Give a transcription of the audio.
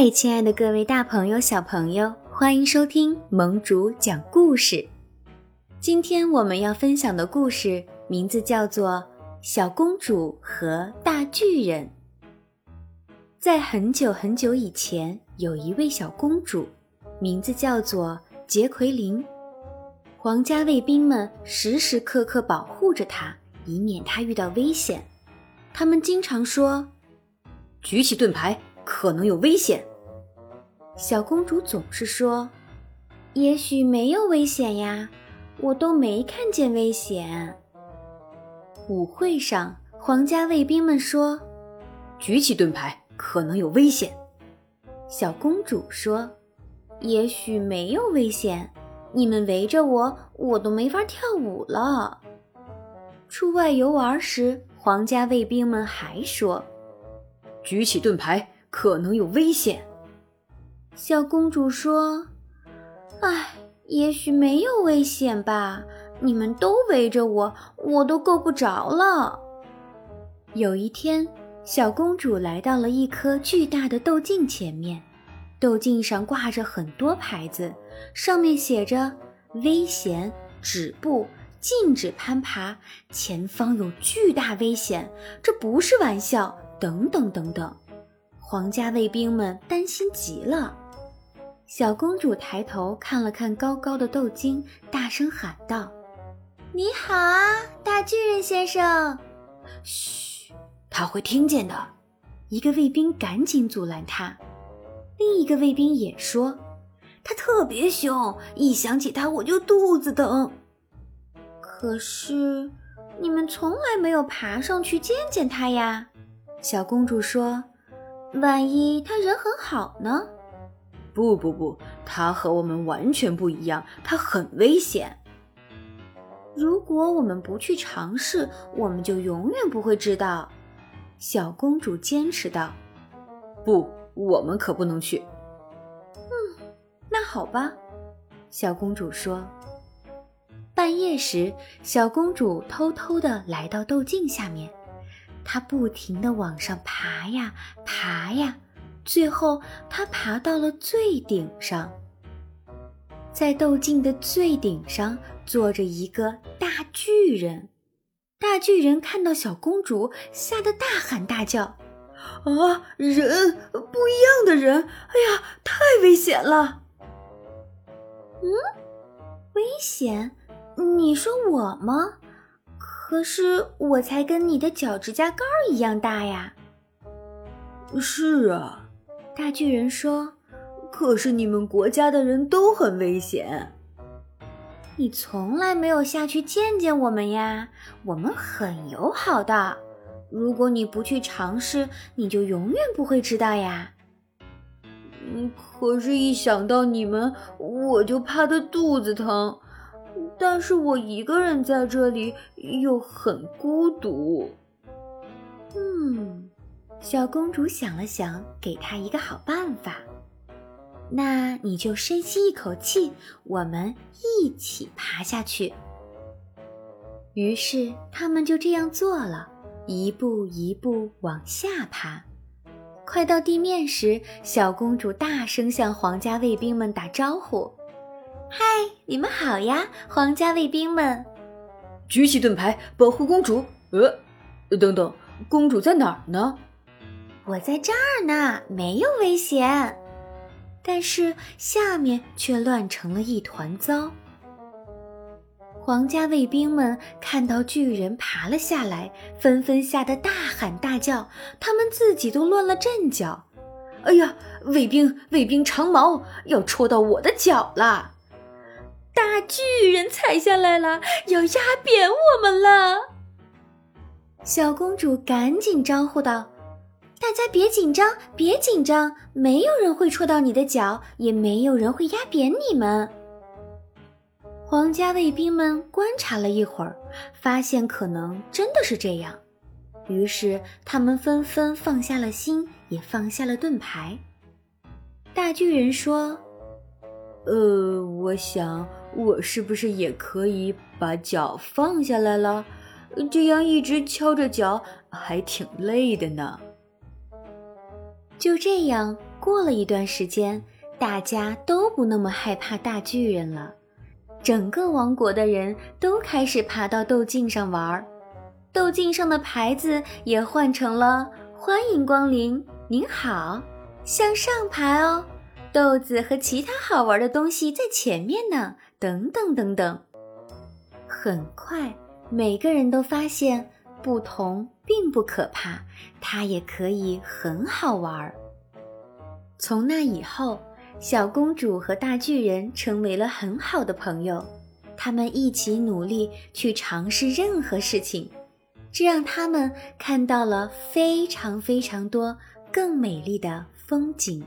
嗨，亲爱的各位大朋友、小朋友，欢迎收听盟主讲故事。今天我们要分享的故事名字叫做《小公主和大巨人》。在很久很久以前，有一位小公主，名字叫做杰奎琳。皇家卫兵们时时刻刻保护着她，以免她遇到危险。他们经常说：“举起盾牌。”可能有危险，小公主总是说：“也许没有危险呀，我都没看见危险。”舞会上，皇家卫兵们说：“举起盾牌，可能有危险。”小公主说：“也许没有危险，你们围着我，我都没法跳舞了。”出外游玩时，皇家卫兵们还说：“举起盾牌。”可能有危险，小公主说：“唉，也许没有危险吧。你们都围着我，我都够不着了。”有一天，小公主来到了一颗巨大的豆茎前面，豆茎上挂着很多牌子，上面写着“危险，止步，禁止攀爬，前方有巨大危险，这不是玩笑，等等等等。”皇家卫兵们担心极了。小公主抬头看了看高高的豆茎，大声喊道：“你好啊，大巨人先生！”嘘，他会听见的。一个卫兵赶紧阻拦他。另一个卫兵也说：“他特别凶，一想起他我就肚子疼。”可是你们从来没有爬上去见见他呀？小公主说。万一他人很好呢？不不不，他和我们完全不一样，他很危险。如果我们不去尝试，我们就永远不会知道。小公主坚持道：“不，我们可不能去。”嗯，那好吧。小公主说。半夜时，小公主偷偷的来到豆茎下面。他不停地往上爬呀爬呀，最后他爬到了最顶上。在豆茎的最顶上坐着一个大巨人。大巨人看到小公主，吓得大喊大叫：“啊，人，不一样的人！哎呀，太危险了！”嗯，危险？你说我吗？可是我才跟你的脚趾甲盖儿一样大呀！是啊，大巨人说。可是你们国家的人都很危险。你从来没有下去见见我们呀，我们很友好的。如果你不去尝试，你就永远不会知道呀。嗯，可是，一想到你们，我就怕得肚子疼。但是我一个人在这里又很孤独。嗯，小公主想了想，给她一个好办法。那你就深吸一口气，我们一起爬下去。于是他们就这样做了，一步一步往下爬。快到地面时，小公主大声向皇家卫兵们打招呼。嗨，你们好呀，皇家卫兵们！举起盾牌，保护公主。呃，等等，公主在哪儿呢？我在这儿呢，没有危险。但是下面却乱成了一团糟。皇家卫兵们看到巨人爬了下来，纷纷吓得大喊大叫，他们自己都乱了阵脚。哎呀，卫兵，卫兵长矛要戳到我的脚了！大巨人踩下来了，要压扁我们了！小公主赶紧招呼道：“大家别紧张，别紧张，没有人会戳到你的脚，也没有人会压扁你们。”皇家卫兵们观察了一会儿，发现可能真的是这样，于是他们纷纷放下了心，也放下了盾牌。大巨人说。呃，我想我是不是也可以把脚放下来了？这样一直敲着脚还挺累的呢。就这样，过了一段时间，大家都不那么害怕大巨人了。整个王国的人都开始爬到豆茎上玩儿，豆茎上的牌子也换成了“欢迎光临”“您好”“向上爬哦”“豆子和其他好玩的东西在前面呢”等等等等。很快，每个人都发现不同并不可怕，它也可以很好玩。从那以后。小公主和大巨人成为了很好的朋友，他们一起努力去尝试任何事情，这让他们看到了非常非常多更美丽的风景。